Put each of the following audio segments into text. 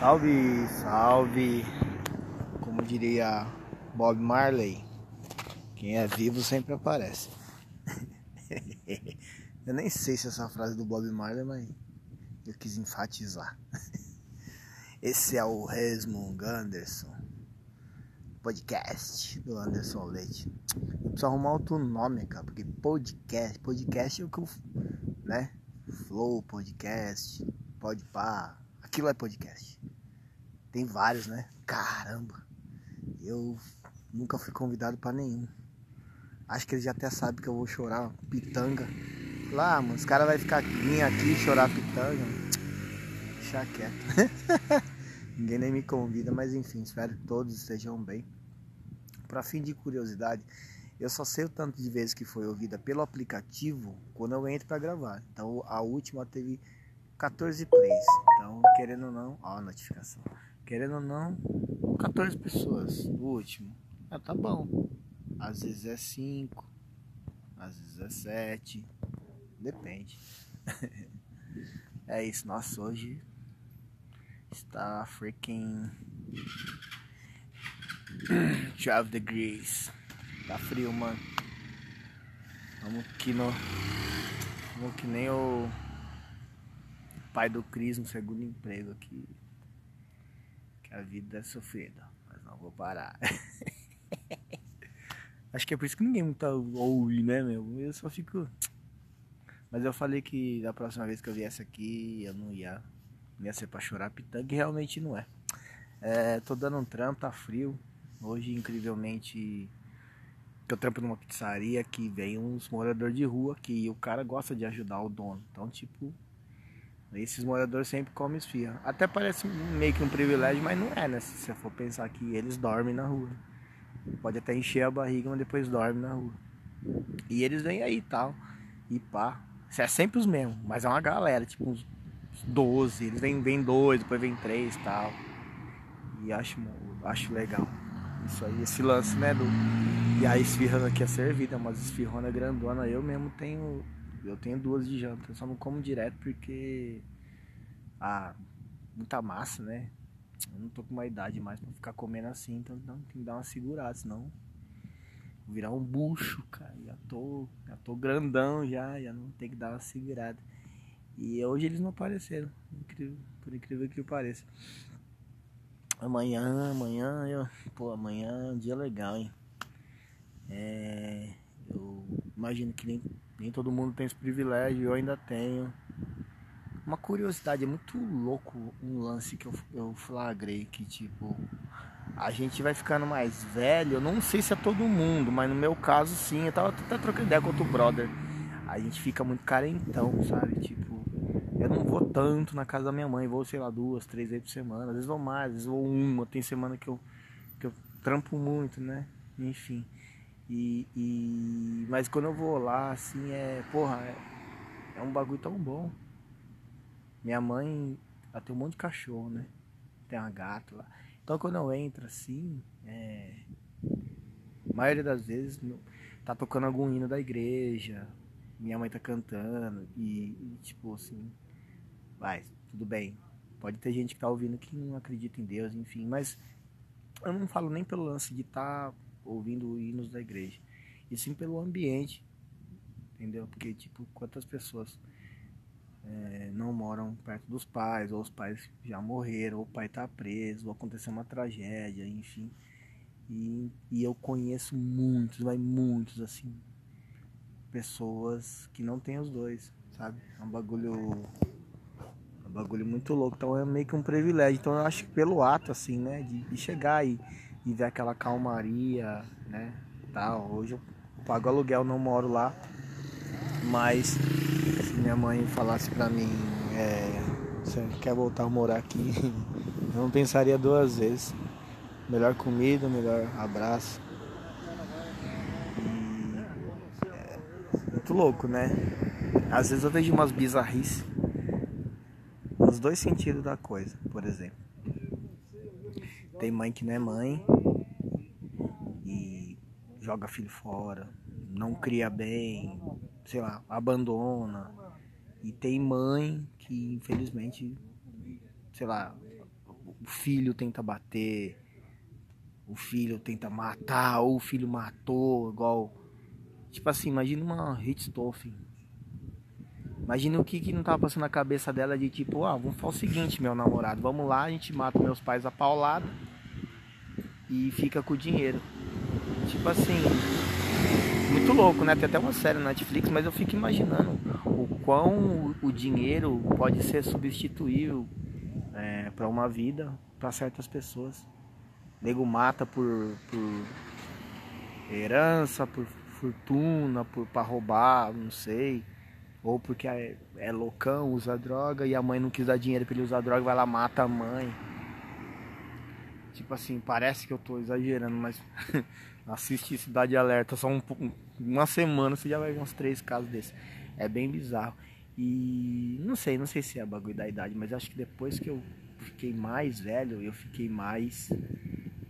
Salve, salve. Como diria Bob Marley, quem é vivo sempre aparece. eu nem sei se essa frase do Bob Marley, mas eu quis enfatizar. Esse é o Resmung Anderson, podcast do Anderson Leite. Eu preciso arrumar outro nome, cara, porque podcast, podcast é o que eu, né? Flow, podcast, podpar, aquilo é podcast. Tem vários, né? Caramba. Eu nunca fui convidado para nenhum. Acho que eles já até sabem que eu vou chorar pitanga. Lá, mano, os caras vão ficar vir aqui chorar pitanga. Deixa quieto. Ninguém nem me convida, mas enfim, espero que todos estejam bem. Para fim de curiosidade, eu só sei o tanto de vezes que foi ouvida pelo aplicativo quando eu entro para gravar. Então a última teve 14 plays. Então, querendo ou não, ó a notificação. Querendo ou não, 14 pessoas. O último. Ah, tá bom. Às vezes é 5, às vezes é 7. Depende. é isso. Nossa, hoje está freaking 12 degrees. Tá frio, mano. Vamos que no. Vamos que nem o pai do Cris no segundo emprego aqui. Que a vida é sofrida, mas não vou parar. Acho que é por isso que ninguém muito ouve, né, meu? Eu só fico. Mas eu falei que da próxima vez que eu viesse aqui eu não ia, não ia ser pra chorar pitanga e realmente não é. é. Tô dando um trampo, tá frio. Hoje, incrivelmente, eu trampo numa pizzaria que vem uns moradores de rua que o cara gosta de ajudar o dono. Então, tipo, esses moradores sempre comem esfirra. Até parece meio que um privilégio, mas não é, né? Se você for pensar que eles dormem na rua. Pode até encher a barriga, mas depois dorme na rua. E eles vêm aí e tal. E pá. É sempre os mesmos, mas é uma galera, tipo uns 12. Eles vêm, vêm dois, depois vem três e tal. E acho, acho legal. Isso aí, esse lance, né? Do... E a esfirra aqui é servida, mas esfirrona grandona. Eu mesmo tenho eu tenho duas de janta, eu só não como direto porque. Ah, muita massa, né? Eu não tô com uma idade mais pra ficar comendo assim, então tem que dar uma segurada, senão. Vou virar um bucho, cara. Já tô, já tô grandão já, já não tem que dar uma segurada. E hoje eles não apareceram, incrível, por incrível que pareça. Amanhã, amanhã, eu, pô, amanhã é um dia legal, hein? É, eu imagino que nem nem todo mundo tem esse privilégio, eu ainda tenho. Uma curiosidade, é muito louco um lance que eu, eu flagrei que tipo. A gente vai ficando mais velho, eu não sei se é todo mundo, mas no meu caso sim, eu tava até trocando ideia com outro brother. A gente fica muito carentão, sabe? Tipo, eu não vou tanto na casa da minha mãe, vou, sei lá, duas, três vezes por semana, às vezes vou mais, às vezes vou uma, tem semana que eu, que eu trampo muito, né? Enfim. E, e, mas quando eu vou lá, assim, é. Porra, é, é um bagulho tão bom. Minha mãe ela tem um monte de cachorro, né? Tem uma gata lá. Então quando eu entro assim, é. A maioria das vezes tá tocando algum hino da igreja. Minha mãe tá cantando. E, e tipo assim. Vai, tudo bem. Pode ter gente que tá ouvindo que não acredita em Deus, enfim, mas eu não falo nem pelo lance de estar tá ouvindo hinos da igreja, e sim pelo ambiente, entendeu? Porque, tipo, quantas pessoas é, não moram perto dos pais, ou os pais já morreram, ou o pai tá preso, ou aconteceu uma tragédia, enfim. E, e eu conheço muitos, vai muitos, assim, pessoas que não têm os dois, sabe? É um bagulho. É um bagulho muito louco. Então é meio que um privilégio. Então eu acho que pelo ato, assim, né? De, de chegar e e ver aquela calmaria, né? Tal. Hoje eu pago aluguel, não moro lá, mas se minha mãe falasse pra mim, é, você quer voltar a morar aqui, eu não pensaria duas vezes. Melhor comida, melhor abraço. E, é, muito louco, né? Às vezes eu vejo umas bizarrices nos dois sentidos da coisa, por exemplo. Tem mãe que não é mãe joga filho fora, não cria bem, sei lá, abandona. E tem mãe que infelizmente, sei lá, o filho tenta bater, o filho tenta matar, ou o filho matou, igual. Tipo assim, imagina uma Richthofen. Imagina o que, que não tava passando na cabeça dela de tipo, ah, vamos fazer o seguinte, meu namorado, vamos lá, a gente mata meus pais a paulada e fica com o dinheiro. Tipo assim, muito louco, né? Tem até uma série na Netflix, mas eu fico imaginando o quão o dinheiro pode ser substituível é, para uma vida para certas pessoas. O nego mata por, por herança, por fortuna, por para roubar, não sei. Ou porque é, é, loucão, usa droga e a mãe não quis dar dinheiro para ele usar droga, vai lá mata a mãe. Tipo assim, parece que eu tô exagerando, mas assiste Cidade Alerta só um, uma semana você já vai ver uns três casos desses. É bem bizarro. E não sei, não sei se é bagulho da idade, mas acho que depois que eu fiquei mais velho, eu fiquei mais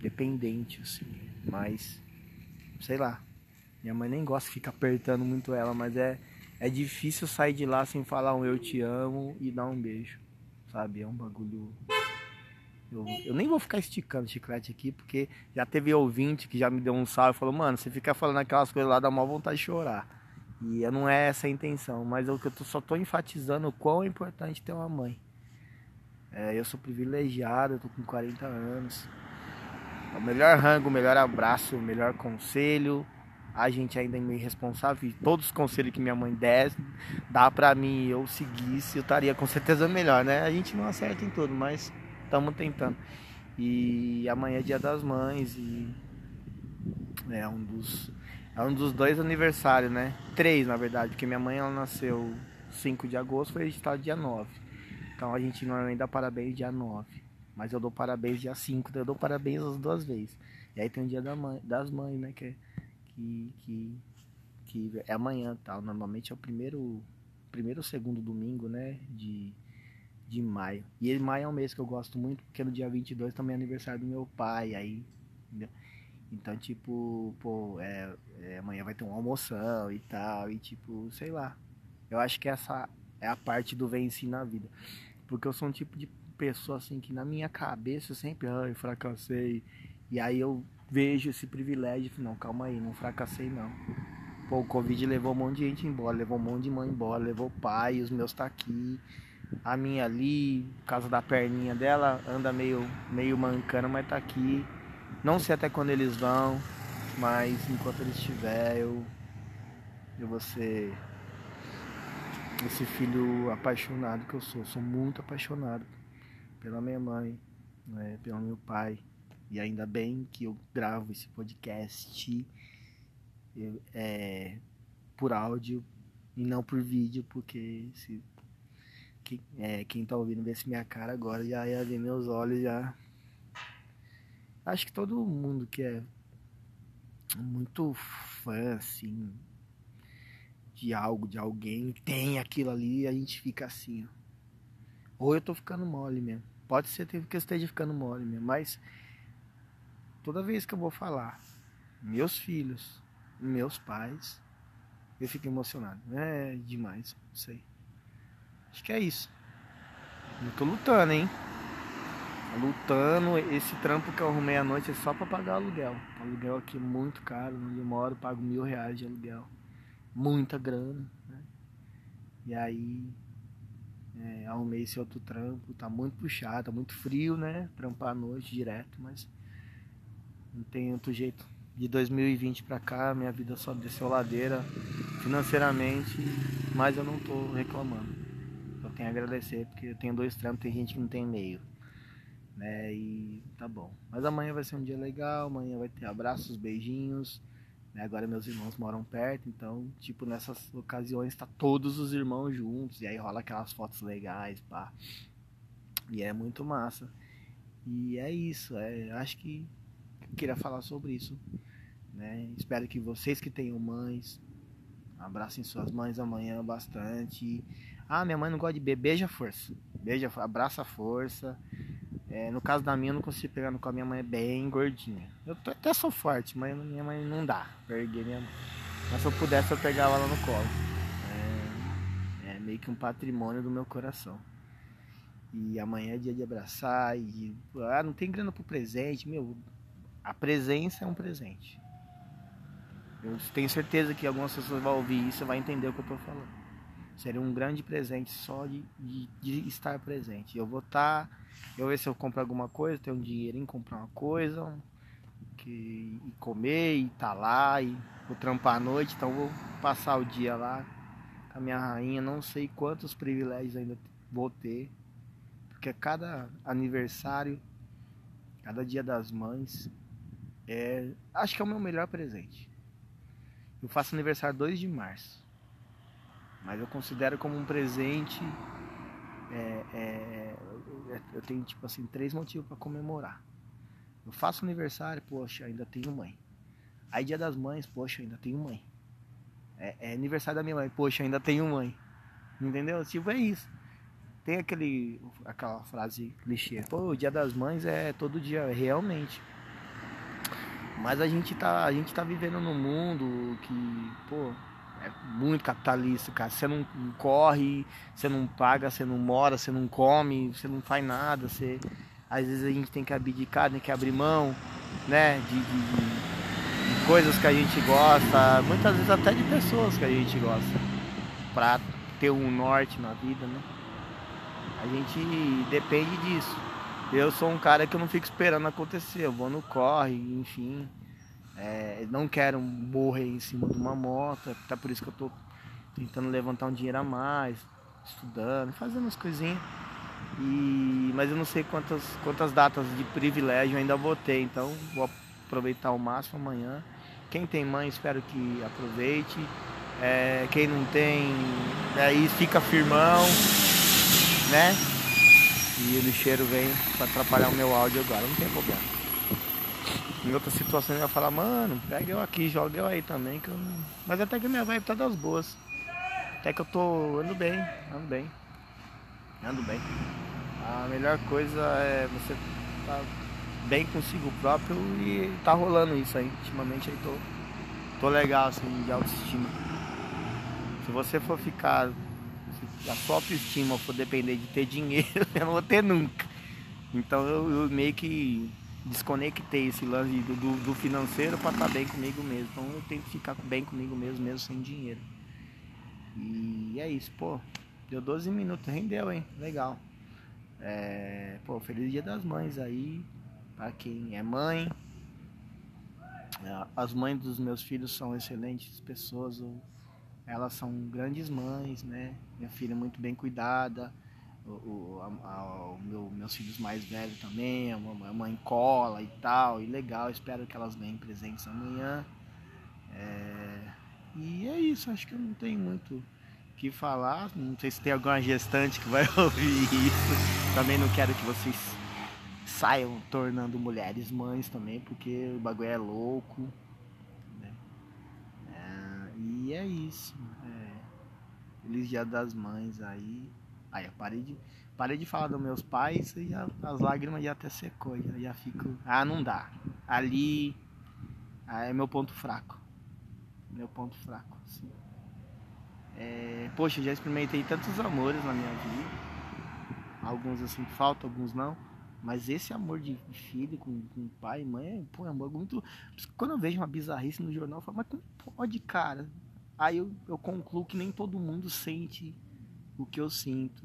dependente, assim, mais, sei lá. Minha mãe nem gosta de ficar apertando muito ela, mas é, é difícil sair de lá sem falar um eu te amo e dar um beijo, sabe? É um bagulho. Eu, eu nem vou ficar esticando chiclete aqui, porque já teve ouvinte que já me deu um salve e falou: Mano, você fica falando aquelas coisas lá, dá uma vontade de chorar. E não é essa a intenção, mas eu, eu só estou enfatizando o quão é importante ter uma mãe. É, eu sou privilegiado, eu tô com 40 anos. É o melhor rango, o melhor abraço, o melhor conselho. A gente ainda é meio responsável. E todos os conselhos que minha mãe der, dá pra mim eu seguisse, eu estaria com certeza melhor, né? A gente não acerta em tudo, mas estamos tentando. E amanhã é dia das mães e é um dos é um dos dois aniversários, né? Três, na verdade, porque minha mãe ela nasceu 5 de agosto, foi registrado dia 9. Então a gente normalmente dá parabéns dia 9. Mas eu dou parabéns dia 5, então eu dou parabéns as duas vezes. E aí tem o dia da mãe, das mães, né? Que, é, que, que, que é amanhã tal. Tá? Normalmente é o primeiro, primeiro ou segundo domingo, né? De, de maio. E maio é um mês que eu gosto muito, porque no dia 22 também é aniversário do meu pai. Aí, entendeu? Então, tipo, pô, é, é, amanhã vai ter uma almoção e tal. E tipo, sei lá. Eu acho que essa é a parte do venci na vida. Porque eu sou um tipo de pessoa assim que na minha cabeça eu sempre, ai, fracassei. E aí eu vejo esse privilégio, não, calma aí, não fracassei não. Pô, o Covid levou um monte de gente embora, levou um monte de mãe embora, levou pai, os meus tá aqui. A minha ali, por causa da perninha dela, anda meio, meio mancando, mas tá aqui. Não sei até quando eles vão, mas enquanto eles estiver, eu, eu vou ser esse filho apaixonado que eu sou. Sou muito apaixonado pela minha mãe, né, pelo meu pai. E ainda bem que eu gravo esse podcast eu, é, por áudio e não por vídeo, porque se, que, é, quem tá ouvindo ver se minha cara agora já ia ver meus olhos já. Acho que todo mundo que é muito fã, assim, de algo, de alguém, tem aquilo ali, a gente fica assim, ó. Ou eu tô ficando mole mesmo. Pode ser que eu esteja ficando mole mesmo, mas toda vez que eu vou falar, meus filhos, meus pais, eu fico emocionado. É demais, não sei. Acho que é isso. Eu tô lutando, hein? Lutando, esse trampo que eu arrumei à noite é só pra pagar aluguel. O aluguel aqui é muito caro, onde eu moro, pago mil reais de aluguel muita grana, né? E aí é, arrumei esse outro trampo, tá muito puxado, tá muito frio, né? Trampar à noite direto, mas não tem outro jeito. De 2020 para cá, minha vida só desceu ladeira financeiramente, mas eu não tô reclamando. Eu tenho a agradecer porque eu tenho dois trampos, tem gente que não tem meio. Né? E tá bom. Mas amanhã vai ser um dia legal, amanhã vai ter abraços, beijinhos. Né? Agora meus irmãos moram perto, então, tipo, nessas ocasiões tá todos os irmãos juntos, e aí rola aquelas fotos legais, pá. E é muito massa. E é isso, é, acho que eu queria falar sobre isso. Né? Espero que vocês que tenham mães, abracem suas mães amanhã bastante. Ah, minha mãe não gosta de beber, beija força. Beija, abraça a força. É, no caso da minha, eu não consigo pegar no colo. Minha mãe é bem gordinha. Eu até sou forte, mas minha mãe não dá pra minha mãe. Mas se eu pudesse, eu pegava ela no colo. É, é meio que um patrimônio do meu coração. E amanhã é dia de abraçar e ah, não tem grana pro presente, meu. A presença é um presente. Eu tenho certeza que algumas pessoas vão ouvir isso e vai entender o que eu tô falando. Seria um grande presente só de, de, de estar presente. Eu vou estar, tá, eu ver se eu compro alguma coisa, tenho um dinheiro em comprar uma coisa, que, e comer, e tá lá, e vou trampar à noite, então vou passar o dia lá com a minha rainha. Não sei quantos privilégios ainda vou ter, porque cada aniversário, cada dia das mães, é, acho que é o meu melhor presente. Eu faço aniversário 2 de março. Mas eu considero como um presente. É, é, eu tenho tipo assim três motivos para comemorar. Eu faço aniversário, poxa, ainda tenho mãe. Aí dia das mães, poxa, ainda tenho mãe. É, é aniversário da minha mãe, poxa, ainda tenho mãe. Entendeu? Tipo, é isso. Tem aquele, aquela frase clichê, pô, o dia das mães é todo dia, realmente. Mas a gente tá, a gente tá vivendo num mundo que, pô, é muito capitalista, cara. Você não corre, você não paga, você não mora, você não come, você não faz nada. Você, às vezes a gente tem que abdicar, tem que abrir mão, né? De, de, de coisas que a gente gosta, muitas vezes até de pessoas que a gente gosta, pra ter um norte na vida, né? A gente depende disso. Eu sou um cara que eu não fico esperando acontecer, eu vou no corre, enfim. É, não quero morrer em cima de uma moto, até por isso que eu tô tentando levantar um dinheiro a mais, estudando, fazendo as coisinhas. E, mas eu não sei quantas, quantas datas de privilégio ainda vou ter, então vou aproveitar o máximo amanhã. Quem tem mãe, espero que aproveite. É, quem não tem, aí fica firmão, né? E o lixeiro vem para atrapalhar o meu áudio agora, não tem problema. Em outras situações eu ia falar, mano, pega eu aqui, joga eu aí também. Que eu... Mas até que minha vibe tá das boas. Até que eu tô. ando bem, ando bem. Ando bem. A melhor coisa é você tá bem consigo próprio e tá rolando isso aí. Ultimamente aí tô, tô legal assim de autoestima. Se você for ficar a sua autoestima for depender de ter dinheiro, eu não vou ter nunca. Então eu, eu meio que desconectei esse lance do, do financeiro para estar tá bem comigo mesmo. Então eu tenho que ficar bem comigo mesmo, mesmo sem dinheiro. E é isso, pô. Deu 12 minutos, rendeu, hein? Legal. É, pô, feliz dia das mães aí. Pra quem é mãe. É, as mães dos meus filhos são excelentes pessoas. Eu elas são grandes mães, né? Minha filha é muito bem cuidada, o, a, a, o meu, meus filhos mais velhos também, a mãe cola e tal, e legal, espero que elas ganhem presentes amanhã. É, e é isso, acho que eu não tenho muito que falar, não sei se tem alguma gestante que vai ouvir isso, também não quero que vocês saiam tornando mulheres mães também, porque o bagulho é louco. É isso. É. Feliz dia das mães aí. Aí eu parei de, parei de falar dos meus pais e as lágrimas já até secou. Já, já fico. Ah, não dá. Ali ah, é meu ponto fraco. Meu ponto fraco. Assim. É, poxa, já experimentei tantos amores na minha vida. Alguns assim faltam, alguns não. Mas esse amor de filho com, com pai e mãe, pô, é um amor muito. Quando eu vejo uma bizarrice no jornal, eu falo, mas como pode, cara? Aí eu, eu concluo que nem todo mundo sente o que eu sinto.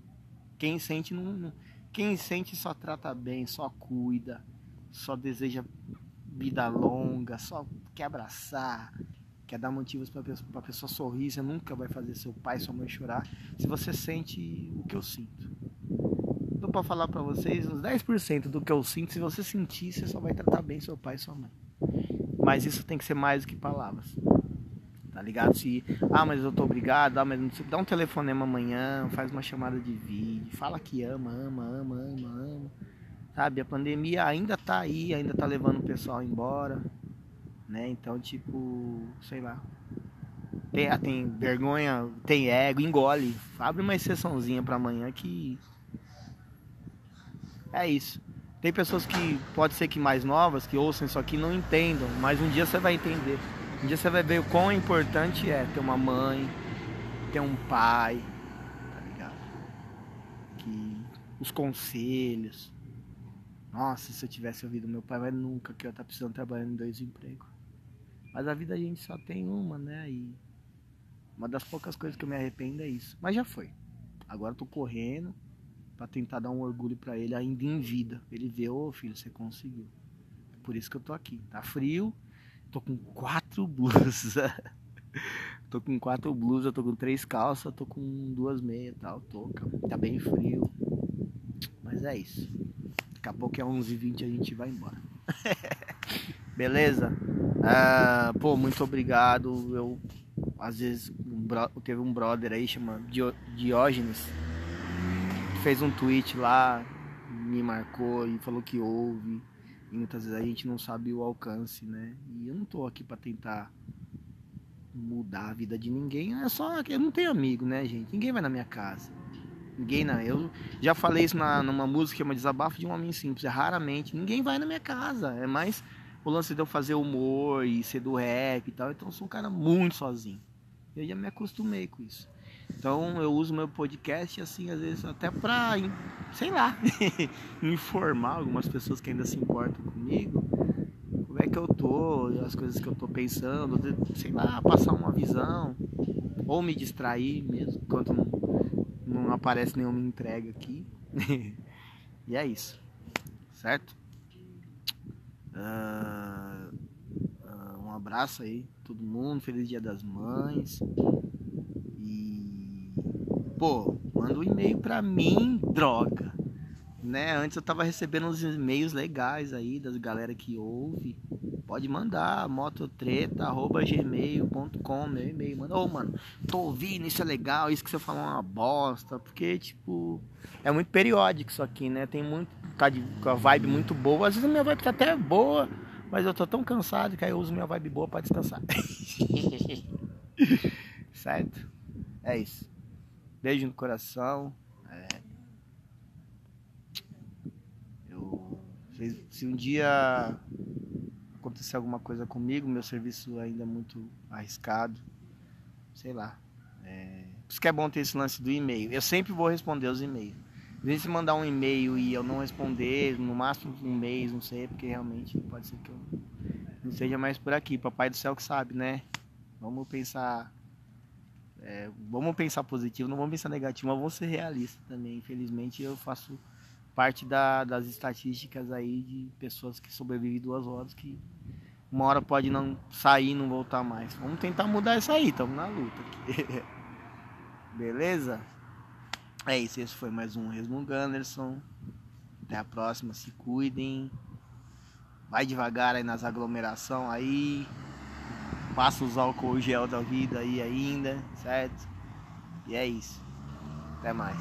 Quem sente não, não, quem sente só trata bem, só cuida, só deseja vida longa, só quer abraçar, quer dar motivos para a pessoa sorrir. Você nunca vai fazer seu pai, sua mãe chorar se você sente o que eu sinto. Então, para falar para vocês, uns 10% do que eu sinto, se você sentir, você só vai tratar bem seu pai e sua mãe. Mas isso tem que ser mais do que palavras tá ligado? Se, ah, mas eu tô obrigado, ah, mas não dá um telefonema amanhã, faz uma chamada de vídeo, fala que ama, ama, ama, ama, ama. Sabe, a pandemia ainda tá aí, ainda tá levando o pessoal embora, né? Então, tipo, sei lá. Tem, ah, tem vergonha, tem ego, engole. Abre uma exceçãozinha para amanhã que é isso. Tem pessoas que pode ser que mais novas que ouçam isso aqui não entendam, mas um dia você vai entender. Um dia você vai ver o quão importante é ter uma mãe, ter um pai, tá ligado? Que os conselhos. Nossa, se eu tivesse ouvido meu pai, mas nunca que eu tá precisando trabalhar em dois empregos. Mas a vida a gente só tem uma, né? E uma das poucas coisas que eu me arrependo é isso. Mas já foi. Agora eu tô correndo para tentar dar um orgulho para ele ainda em vida. Ele vê, ô oh, filho, você conseguiu. Por isso que eu tô aqui. Tá frio, tô com quatro blusas. tô com quatro blusas, tô com três calças, tô com duas meias e tal. Tô, tá bem frio. Mas é isso. Daqui a pouco é 11h20 a gente vai embora. Beleza? Ah, pô, muito obrigado. Eu, às vezes, um bro, teve um brother aí chamado Diógenes. Fez um tweet lá, me marcou e falou que ouve. Muitas vezes a gente não sabe o alcance, né? E eu não tô aqui para tentar mudar a vida de ninguém. É só que eu não tenho amigo, né, gente? Ninguém vai na minha casa. Ninguém não. Eu já falei isso na, numa música, é uma desabafo de um homem simples. É raramente. Ninguém vai na minha casa. É mais o lance de eu fazer humor e ser do rap e tal. Então eu sou um cara muito sozinho. Eu já me acostumei com isso. Então eu uso meu podcast assim, às vezes até pra, sei lá, informar algumas pessoas que ainda se importam comigo. Como é que eu tô, as coisas que eu tô pensando, sei lá, passar uma visão. Ou me distrair mesmo, enquanto não, não aparece nenhuma entrega aqui. e é isso, certo? Uh, uh, um abraço aí, todo mundo, feliz dia das mães. E pô, manda um e-mail pra mim, droga. Né? Antes eu tava recebendo uns e-mails legais aí das galera que ouve. Pode mandar mototreta.gmail.com meu e-mail. Manda, ô oh, mano, tô ouvindo, isso é legal, isso que você falou é uma bosta. Porque, tipo, é muito periódico isso aqui, né? Tem muito. Tá de, com a vibe muito boa. Às vezes a minha vibe tá até boa, mas eu tô tão cansado que aí eu uso minha vibe boa pra descansar. certo? É isso. Beijo no coração. É... Eu. Se um dia acontecer alguma coisa comigo, meu serviço ainda é muito arriscado, sei lá. É... Por isso que é bom ter esse lance do e-mail. Eu sempre vou responder os e-mails. Às vezes se mandar um e-mail e eu não responder, no máximo um mês, não sei, porque realmente pode ser que eu não seja mais por aqui. Papai do céu que sabe, né? Vamos pensar. É, vamos pensar positivo, não vamos pensar negativo, mas vamos ser realistas também. Infelizmente eu faço parte da, das estatísticas aí de pessoas que sobrevivem duas horas que uma hora pode não sair e não voltar mais. Vamos tentar mudar isso aí, estamos na luta aqui. Beleza? É isso, esse foi mais um Resmungo Anderson. Até a próxima, se cuidem. Vai devagar aí nas aglomerações aí. Passa os álcool gel da vida aí ainda, certo? E é isso. Até mais.